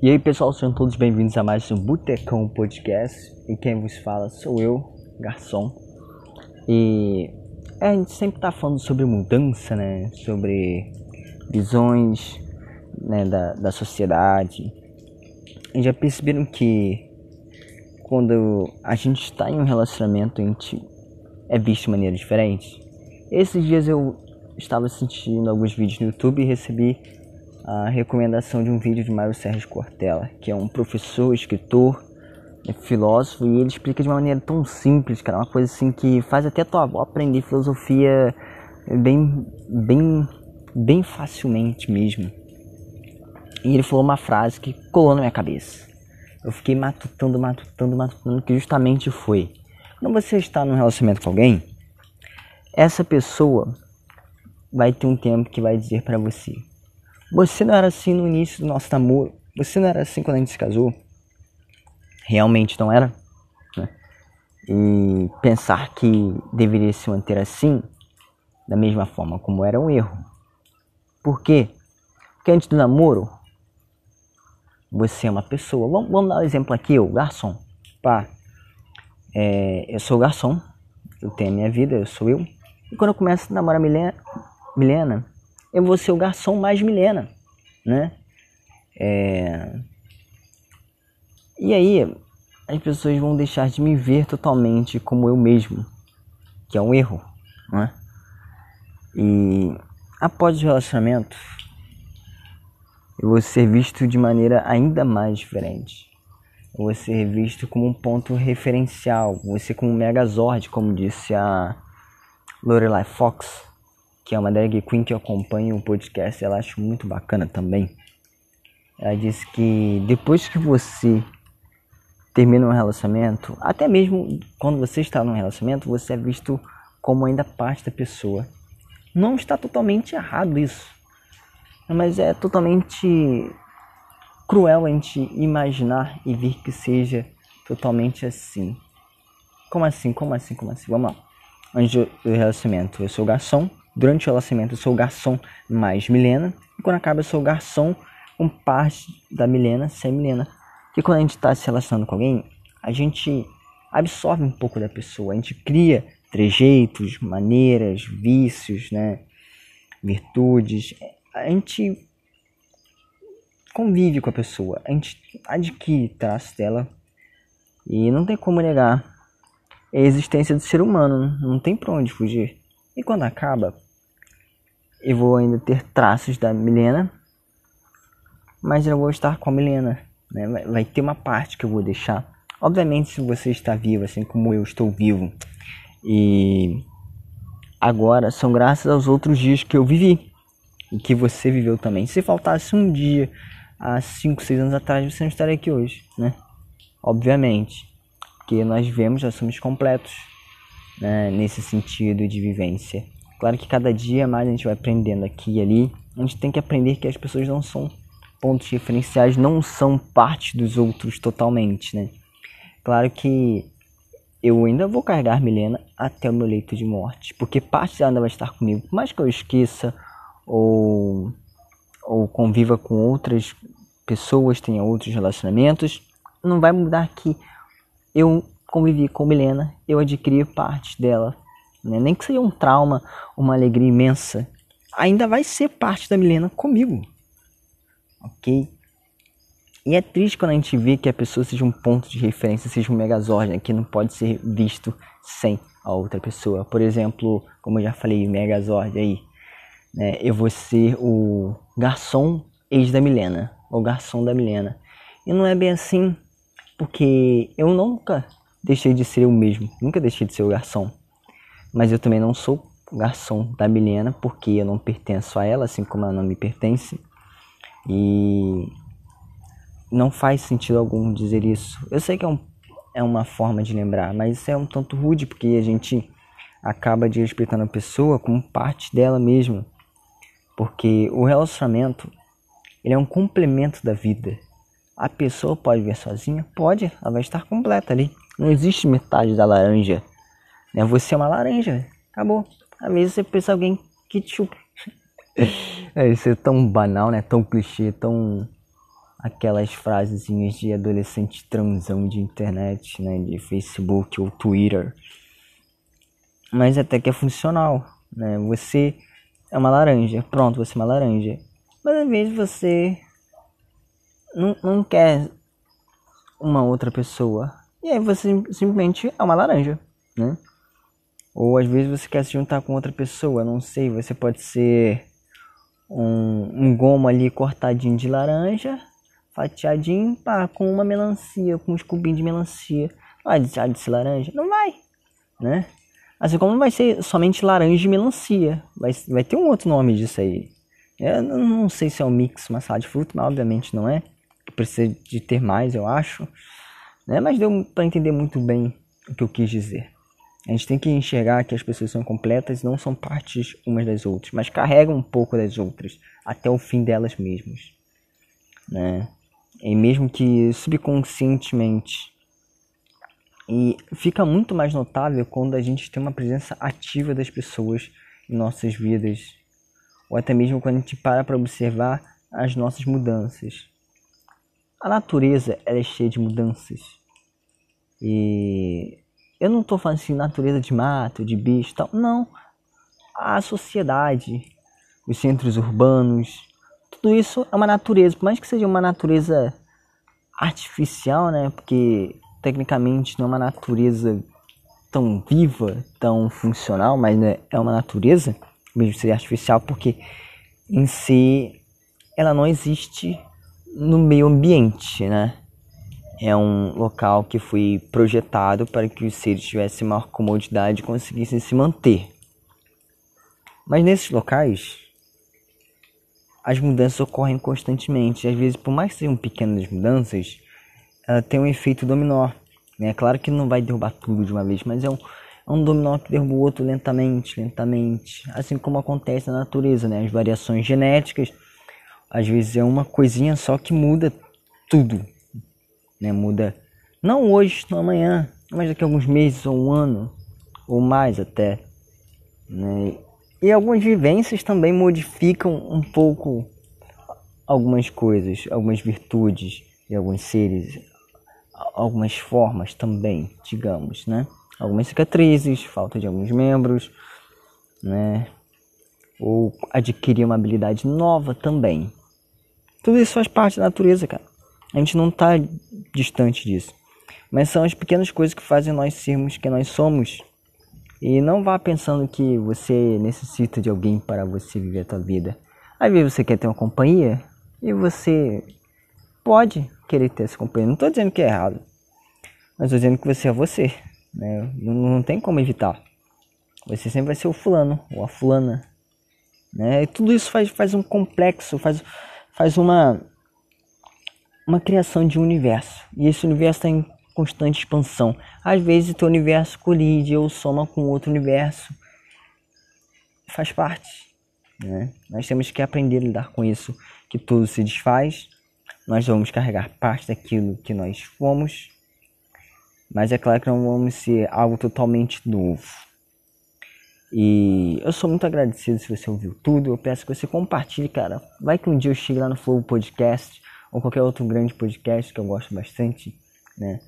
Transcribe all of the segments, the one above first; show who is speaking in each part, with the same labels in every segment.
Speaker 1: E aí pessoal, sejam todos bem-vindos a mais um Botecão Podcast. E quem vos fala sou eu, Garçom. E é, a gente sempre tá falando sobre mudança, né? Sobre visões né, da, da sociedade. E já perceberam que quando a gente está em um relacionamento, a gente é visto de maneira diferente? Esses dias eu estava assistindo alguns vídeos no YouTube e recebi a recomendação de um vídeo de Mário Sérgio Cortella, que é um professor, escritor, é filósofo, e ele explica de uma maneira tão simples, cara, uma coisa assim que faz até tua avó aprender filosofia bem, bem, bem facilmente mesmo. E ele falou uma frase que colou na minha cabeça. Eu fiquei matutando, matutando, matutando, que justamente foi: quando você está num relacionamento com alguém, essa pessoa vai ter um tempo que vai dizer para você: você não era assim no início do nosso namoro. Você não era assim quando a gente se casou. Realmente não era. Né? E pensar que deveria se manter assim, da mesma forma como era um erro. Por quê? Porque antes do namoro, você é uma pessoa. Vamos, vamos dar um exemplo aqui, o garçom. Pá, é, eu sou garçom, eu tenho a minha vida, eu sou eu. E quando eu começo a namorar Milena, Milena eu vou ser o garçom mais Milena, né? É... E aí, as pessoas vão deixar de me ver totalmente como eu mesmo, que é um erro, né? E após o relacionamento, eu vou ser visto de maneira ainda mais diferente. Eu vou ser visto como um ponto referencial, ser como um megazord, como disse a Lorelai Fox que é uma drag queen que eu acompanho o podcast, ela acho muito bacana também. Ela disse que depois que você termina um relacionamento, até mesmo quando você está num relacionamento, você é visto como ainda parte da pessoa. Não está totalmente errado isso, mas é totalmente cruel a gente imaginar e vir que seja totalmente assim. Como assim? Como assim? Como assim? Vamos lá. Antes do relacionamento, eu sou garçom, Durante o relacionamento eu sou o garçom mais Milena. E quando acaba eu sou o garçom com parte da Milena sem Milena. Porque quando a gente está se relacionando com alguém, a gente absorve um pouco da pessoa. A gente cria trejeitos, maneiras, vícios, né? virtudes. A gente convive com a pessoa. A gente adquire traços dela. E não tem como negar a existência do ser humano. Não tem pra onde fugir. E quando acaba, eu vou ainda ter traços da Milena, mas eu vou estar com a Milena. Né? Vai, vai ter uma parte que eu vou deixar. Obviamente, se você está vivo, assim como eu estou vivo, e agora são graças aos outros dias que eu vivi e que você viveu também. Se faltasse um dia há 5, 6 anos atrás, você não estaria aqui hoje, né? Obviamente, porque nós vivemos, já somos completos né? nesse sentido de vivência. Claro que cada dia mais a gente vai aprendendo aqui e ali. A gente tem que aprender que as pessoas não são pontos referenciais, não são parte dos outros totalmente, né? Claro que eu ainda vou carregar Milena até o meu leito de morte, porque parte dela ainda vai estar comigo. Por mais que eu esqueça ou, ou conviva com outras pessoas, tenha outros relacionamentos, não vai mudar que eu convivi com Milena, eu adquiri parte dela né? nem que seja um trauma, uma alegria imensa, ainda vai ser parte da Milena comigo, ok? E é triste quando a gente vê que a pessoa seja um ponto de referência, seja um megazord, né? que não pode ser visto sem a outra pessoa. Por exemplo, como eu já falei, megazord aí, né? eu vou ser o garçom ex da Milena, ou garçom da Milena. E não é bem assim, porque eu nunca deixei de ser eu mesmo, nunca deixei de ser o garçom. Mas eu também não sou garçom da Milena, porque eu não pertenço a ela, assim como ela não me pertence. E não faz sentido algum dizer isso. Eu sei que é, um, é uma forma de lembrar, mas isso é um tanto rude, porque a gente acaba de respeitando a pessoa como parte dela mesma. Porque o relacionamento ele é um complemento da vida. A pessoa pode ver sozinha? Pode, ela vai estar completa ali. Não existe metade da laranja né? Você é uma laranja, acabou. Às vezes você pensa alguém que chupa. é, isso é tão banal, né? Tão clichê, tão aquelas frasezinhas de adolescente transão de internet, né, de Facebook ou Twitter. Mas até que é funcional, né? Você é uma laranja, pronto, você é uma laranja. Mas às vezes você não, não quer uma outra pessoa. E aí você simplesmente é uma laranja, né? Ou às vezes você quer se juntar com outra pessoa, não sei, você pode ser um, um gomo ali cortadinho de laranja, fatiadinho, pá, com uma melancia, com uns cubinhos de melancia. Vai de, de ser laranja? Não vai, né? Assim como não vai ser somente laranja e melancia, vai, vai ter um outro nome disso aí. Eu não sei se é um mix, uma salada de fruta, mas obviamente não é. Precisa de ter mais, eu acho. Né? Mas deu para entender muito bem o que eu quis dizer. A gente tem que enxergar que as pessoas são completas, não são partes umas das outras, mas carregam um pouco das outras até o fim delas mesmas, né? E mesmo que subconscientemente. E fica muito mais notável quando a gente tem uma presença ativa das pessoas em nossas vidas, ou até mesmo quando a gente para para observar as nossas mudanças. A natureza ela é cheia de mudanças. E eu não estou falando assim, natureza de mato, de bicho tal. Não. A sociedade, os centros urbanos, tudo isso é uma natureza. Por mais que seja uma natureza artificial, né? Porque tecnicamente não é uma natureza tão viva, tão funcional, mas né, é uma natureza, mesmo ser artificial, porque em si ela não existe no meio ambiente, né? É um local que foi projetado para que os seres tivessem maior comodidade e conseguissem se manter. Mas nesses locais, as mudanças ocorrem constantemente. Às vezes, por mais que sejam pequenas mudanças, ela tem um efeito dominó. É claro que não vai derrubar tudo de uma vez, mas é um, é um dominó que derruba o outro lentamente, lentamente. Assim como acontece na natureza, né? As variações genéticas, às vezes é uma coisinha só que muda tudo né? Muda não hoje, não amanhã, mas daqui a alguns meses ou um ano ou mais até, né? E algumas vivências também modificam um pouco algumas coisas, algumas virtudes de alguns seres, algumas formas também, digamos, né? Algumas cicatrizes, falta de alguns membros, né? Ou adquirir uma habilidade nova também. Tudo isso faz parte da natureza, cara. A gente não está distante disso. Mas são as pequenas coisas que fazem nós sermos quem nós somos. E não vá pensando que você necessita de alguém para você viver a tua vida. Às vezes você quer ter uma companhia e você pode querer ter essa companhia. Não estou dizendo que é errado, mas estou dizendo que você é você. Né? Não, não tem como evitar. Você sempre vai ser o fulano ou a fulana. Né? E tudo isso faz, faz um complexo, faz, faz uma uma criação de um universo. E esse universo está em constante expansão. Às vezes o teu universo colide ou soma com outro universo. Faz parte. Né? Nós temos que aprender a lidar com isso, que tudo se desfaz. Nós vamos carregar parte daquilo que nós fomos. Mas é claro que não vamos ser algo totalmente novo. E eu sou muito agradecido se você ouviu tudo. Eu peço que você compartilhe, cara. Vai que um dia eu chegue lá no Flow Podcast ou qualquer outro grande podcast que eu gosto bastante, né?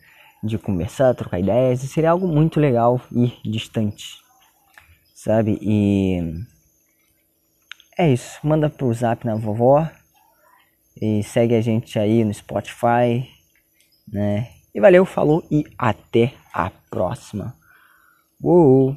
Speaker 1: De conversar, trocar ideias, e seria algo muito legal e distante, sabe? E é isso. Manda pro zap na vovó e segue a gente aí no Spotify, né? E valeu, falou e até a próxima. Uou!